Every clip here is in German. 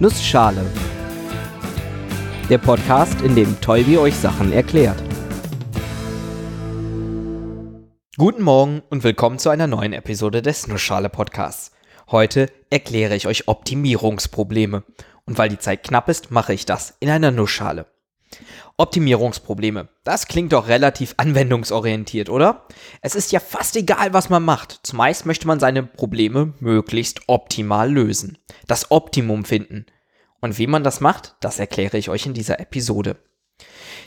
Nussschale. Der Podcast, in dem Tolbi euch Sachen erklärt. Guten Morgen und willkommen zu einer neuen Episode des Nussschale Podcasts. Heute erkläre ich euch Optimierungsprobleme. Und weil die Zeit knapp ist, mache ich das in einer Nussschale. Optimierungsprobleme. Das klingt doch relativ anwendungsorientiert, oder? Es ist ja fast egal, was man macht. Zumeist möchte man seine Probleme möglichst optimal lösen. Das Optimum finden. Und wie man das macht, das erkläre ich euch in dieser Episode.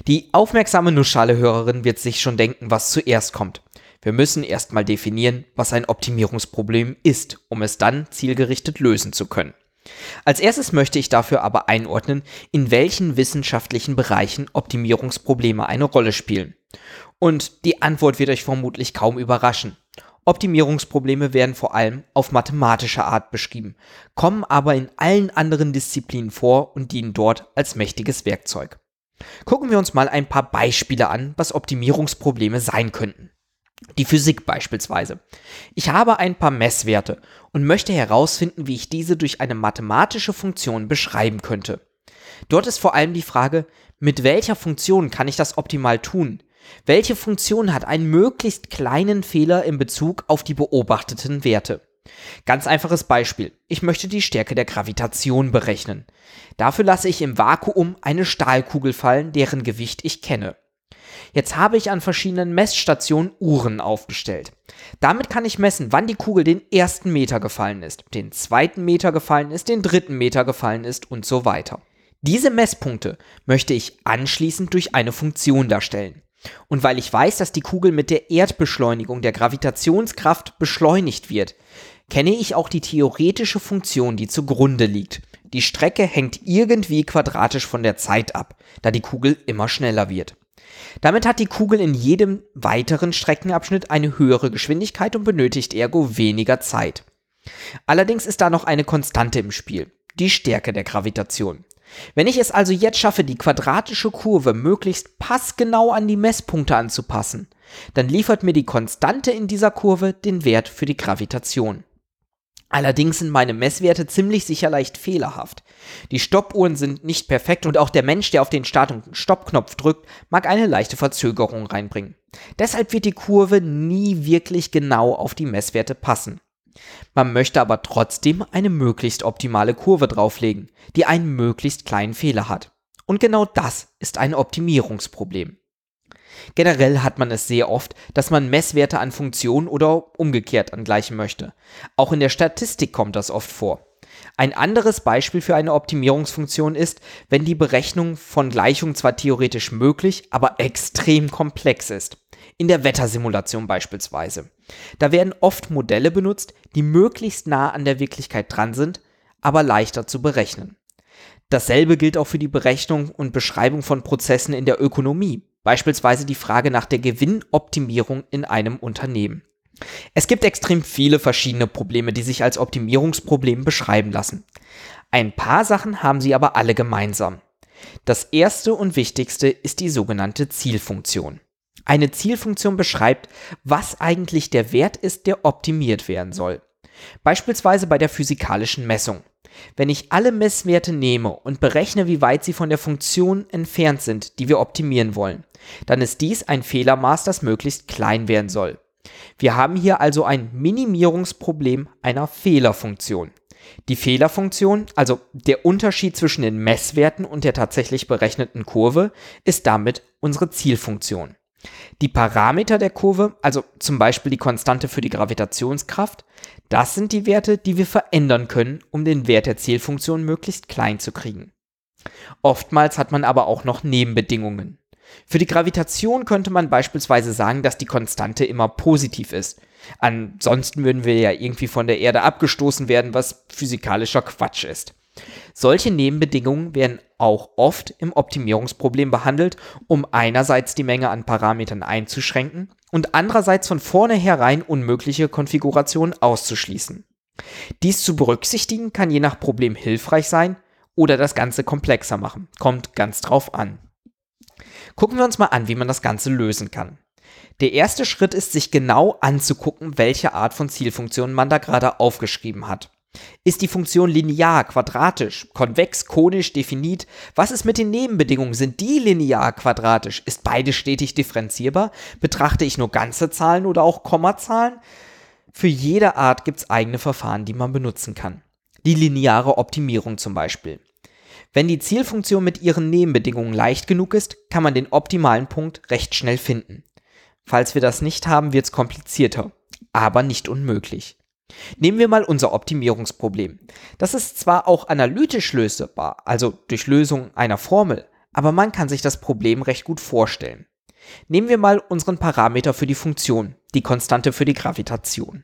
Die aufmerksame Nussschale-Hörerin wird sich schon denken, was zuerst kommt. Wir müssen erstmal definieren, was ein Optimierungsproblem ist, um es dann zielgerichtet lösen zu können. Als erstes möchte ich dafür aber einordnen, in welchen wissenschaftlichen Bereichen Optimierungsprobleme eine Rolle spielen. Und die Antwort wird euch vermutlich kaum überraschen. Optimierungsprobleme werden vor allem auf mathematische Art beschrieben, kommen aber in allen anderen Disziplinen vor und dienen dort als mächtiges Werkzeug. Gucken wir uns mal ein paar Beispiele an, was Optimierungsprobleme sein könnten. Die Physik beispielsweise. Ich habe ein paar Messwerte und möchte herausfinden, wie ich diese durch eine mathematische Funktion beschreiben könnte. Dort ist vor allem die Frage, mit welcher Funktion kann ich das optimal tun? Welche Funktion hat einen möglichst kleinen Fehler in Bezug auf die beobachteten Werte? Ganz einfaches Beispiel. Ich möchte die Stärke der Gravitation berechnen. Dafür lasse ich im Vakuum eine Stahlkugel fallen, deren Gewicht ich kenne. Jetzt habe ich an verschiedenen Messstationen Uhren aufgestellt. Damit kann ich messen, wann die Kugel den ersten Meter gefallen ist, den zweiten Meter gefallen ist, den dritten Meter gefallen ist und so weiter. Diese Messpunkte möchte ich anschließend durch eine Funktion darstellen. Und weil ich weiß, dass die Kugel mit der Erdbeschleunigung der Gravitationskraft beschleunigt wird, kenne ich auch die theoretische Funktion, die zugrunde liegt. Die Strecke hängt irgendwie quadratisch von der Zeit ab, da die Kugel immer schneller wird. Damit hat die Kugel in jedem weiteren Streckenabschnitt eine höhere Geschwindigkeit und benötigt ergo weniger Zeit. Allerdings ist da noch eine Konstante im Spiel, die Stärke der Gravitation. Wenn ich es also jetzt schaffe, die quadratische Kurve möglichst passgenau an die Messpunkte anzupassen, dann liefert mir die Konstante in dieser Kurve den Wert für die Gravitation. Allerdings sind meine Messwerte ziemlich sicher leicht fehlerhaft. Die Stoppuhren sind nicht perfekt und auch der Mensch, der auf den Start- und Stoppknopf drückt, mag eine leichte Verzögerung reinbringen. Deshalb wird die Kurve nie wirklich genau auf die Messwerte passen. Man möchte aber trotzdem eine möglichst optimale Kurve drauflegen, die einen möglichst kleinen Fehler hat. Und genau das ist ein Optimierungsproblem. Generell hat man es sehr oft, dass man Messwerte an Funktionen oder umgekehrt angleichen möchte. Auch in der Statistik kommt das oft vor. Ein anderes Beispiel für eine Optimierungsfunktion ist, wenn die Berechnung von Gleichungen zwar theoretisch möglich, aber extrem komplex ist. In der Wettersimulation beispielsweise. Da werden oft Modelle benutzt, die möglichst nah an der Wirklichkeit dran sind, aber leichter zu berechnen. Dasselbe gilt auch für die Berechnung und Beschreibung von Prozessen in der Ökonomie. Beispielsweise die Frage nach der Gewinnoptimierung in einem Unternehmen. Es gibt extrem viele verschiedene Probleme, die sich als Optimierungsproblem beschreiben lassen. Ein paar Sachen haben sie aber alle gemeinsam. Das erste und wichtigste ist die sogenannte Zielfunktion. Eine Zielfunktion beschreibt, was eigentlich der Wert ist, der optimiert werden soll. Beispielsweise bei der physikalischen Messung. Wenn ich alle Messwerte nehme und berechne, wie weit sie von der Funktion entfernt sind, die wir optimieren wollen, dann ist dies ein Fehlermaß, das möglichst klein werden soll. Wir haben hier also ein Minimierungsproblem einer Fehlerfunktion. Die Fehlerfunktion, also der Unterschied zwischen den Messwerten und der tatsächlich berechneten Kurve, ist damit unsere Zielfunktion. Die Parameter der Kurve, also zum Beispiel die Konstante für die Gravitationskraft, das sind die Werte, die wir verändern können, um den Wert der Zielfunktion möglichst klein zu kriegen. Oftmals hat man aber auch noch Nebenbedingungen. Für die Gravitation könnte man beispielsweise sagen, dass die Konstante immer positiv ist. Ansonsten würden wir ja irgendwie von der Erde abgestoßen werden, was physikalischer Quatsch ist. Solche Nebenbedingungen werden auch oft im Optimierungsproblem behandelt, um einerseits die Menge an Parametern einzuschränken und andererseits von vornherein unmögliche Konfigurationen auszuschließen. Dies zu berücksichtigen kann je nach Problem hilfreich sein oder das Ganze komplexer machen. Kommt ganz drauf an. Gucken wir uns mal an, wie man das Ganze lösen kann. Der erste Schritt ist, sich genau anzugucken, welche Art von Zielfunktion man da gerade aufgeschrieben hat. Ist die Funktion linear, quadratisch, konvex, konisch, definit? Was ist mit den Nebenbedingungen? Sind die linear, quadratisch? Ist beides stetig differenzierbar? Betrachte ich nur ganze Zahlen oder auch Kommazahlen? Für jede Art gibt es eigene Verfahren, die man benutzen kann. Die lineare Optimierung zum Beispiel. Wenn die Zielfunktion mit ihren Nebenbedingungen leicht genug ist, kann man den optimalen Punkt recht schnell finden. Falls wir das nicht haben, wird es komplizierter, aber nicht unmöglich. Nehmen wir mal unser Optimierungsproblem. Das ist zwar auch analytisch lösbar, also durch Lösung einer Formel, aber man kann sich das Problem recht gut vorstellen. Nehmen wir mal unseren Parameter für die Funktion, die Konstante für die Gravitation.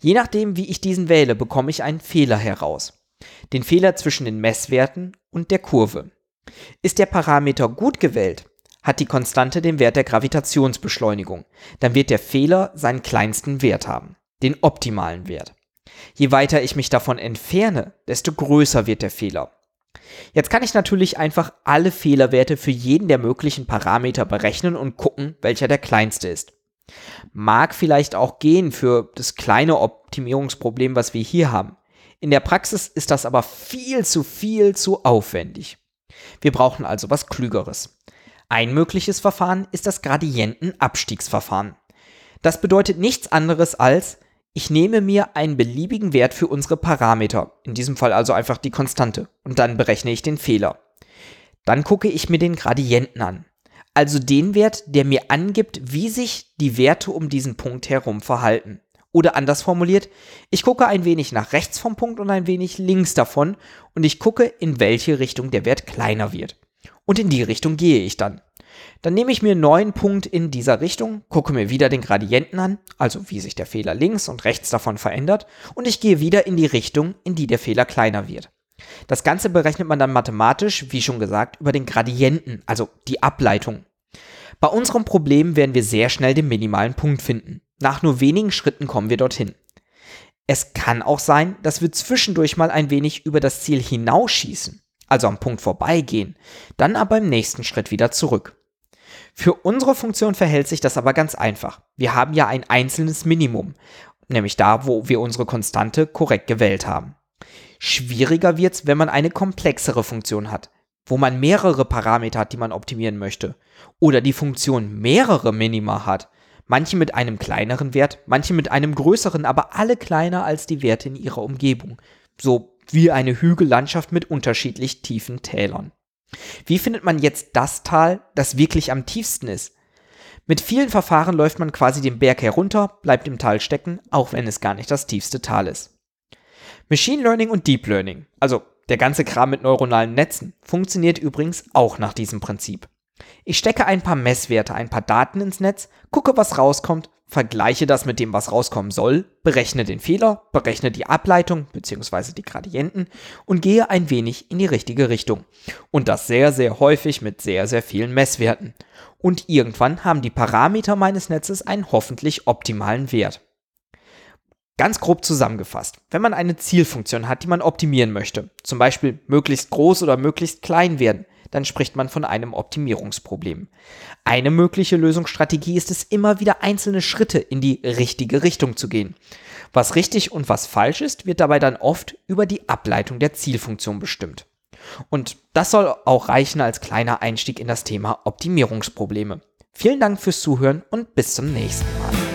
Je nachdem, wie ich diesen wähle, bekomme ich einen Fehler heraus. Den Fehler zwischen den Messwerten und der Kurve. Ist der Parameter gut gewählt, hat die Konstante den Wert der Gravitationsbeschleunigung, dann wird der Fehler seinen kleinsten Wert haben den optimalen Wert. Je weiter ich mich davon entferne, desto größer wird der Fehler. Jetzt kann ich natürlich einfach alle Fehlerwerte für jeden der möglichen Parameter berechnen und gucken, welcher der kleinste ist. Mag vielleicht auch gehen für das kleine Optimierungsproblem, was wir hier haben. In der Praxis ist das aber viel zu viel zu aufwendig. Wir brauchen also was Klügeres. Ein mögliches Verfahren ist das Gradientenabstiegsverfahren. Das bedeutet nichts anderes als, ich nehme mir einen beliebigen Wert für unsere Parameter, in diesem Fall also einfach die Konstante, und dann berechne ich den Fehler. Dann gucke ich mir den Gradienten an, also den Wert, der mir angibt, wie sich die Werte um diesen Punkt herum verhalten. Oder anders formuliert, ich gucke ein wenig nach rechts vom Punkt und ein wenig links davon und ich gucke, in welche Richtung der Wert kleiner wird. Und in die Richtung gehe ich dann. Dann nehme ich mir einen neuen Punkt in dieser Richtung, gucke mir wieder den Gradienten an, also wie sich der Fehler links und rechts davon verändert, und ich gehe wieder in die Richtung, in die der Fehler kleiner wird. Das Ganze berechnet man dann mathematisch, wie schon gesagt, über den Gradienten, also die Ableitung. Bei unserem Problem werden wir sehr schnell den minimalen Punkt finden. Nach nur wenigen Schritten kommen wir dorthin. Es kann auch sein, dass wir zwischendurch mal ein wenig über das Ziel hinausschießen, also am Punkt vorbeigehen, dann aber im nächsten Schritt wieder zurück. Für unsere Funktion verhält sich das aber ganz einfach. Wir haben ja ein einzelnes Minimum, nämlich da, wo wir unsere Konstante korrekt gewählt haben. Schwieriger wird's, wenn man eine komplexere Funktion hat, wo man mehrere Parameter hat, die man optimieren möchte. Oder die Funktion mehrere Minima hat. Manche mit einem kleineren Wert, manche mit einem größeren, aber alle kleiner als die Werte in ihrer Umgebung. So wie eine Hügellandschaft mit unterschiedlich tiefen Tälern. Wie findet man jetzt das Tal, das wirklich am tiefsten ist? Mit vielen Verfahren läuft man quasi den Berg herunter, bleibt im Tal stecken, auch wenn es gar nicht das tiefste Tal ist. Machine Learning und Deep Learning, also der ganze Kram mit neuronalen Netzen, funktioniert übrigens auch nach diesem Prinzip. Ich stecke ein paar Messwerte, ein paar Daten ins Netz, gucke, was rauskommt vergleiche das mit dem, was rauskommen soll, berechne den Fehler, berechne die Ableitung bzw. die Gradienten und gehe ein wenig in die richtige Richtung. Und das sehr, sehr häufig mit sehr, sehr vielen Messwerten. Und irgendwann haben die Parameter meines Netzes einen hoffentlich optimalen Wert. Ganz grob zusammengefasst, wenn man eine Zielfunktion hat, die man optimieren möchte, zum Beispiel möglichst groß oder möglichst klein werden, dann spricht man von einem Optimierungsproblem. Eine mögliche Lösungsstrategie ist es immer wieder einzelne Schritte in die richtige Richtung zu gehen. Was richtig und was falsch ist, wird dabei dann oft über die Ableitung der Zielfunktion bestimmt. Und das soll auch reichen als kleiner Einstieg in das Thema Optimierungsprobleme. Vielen Dank fürs Zuhören und bis zum nächsten Mal.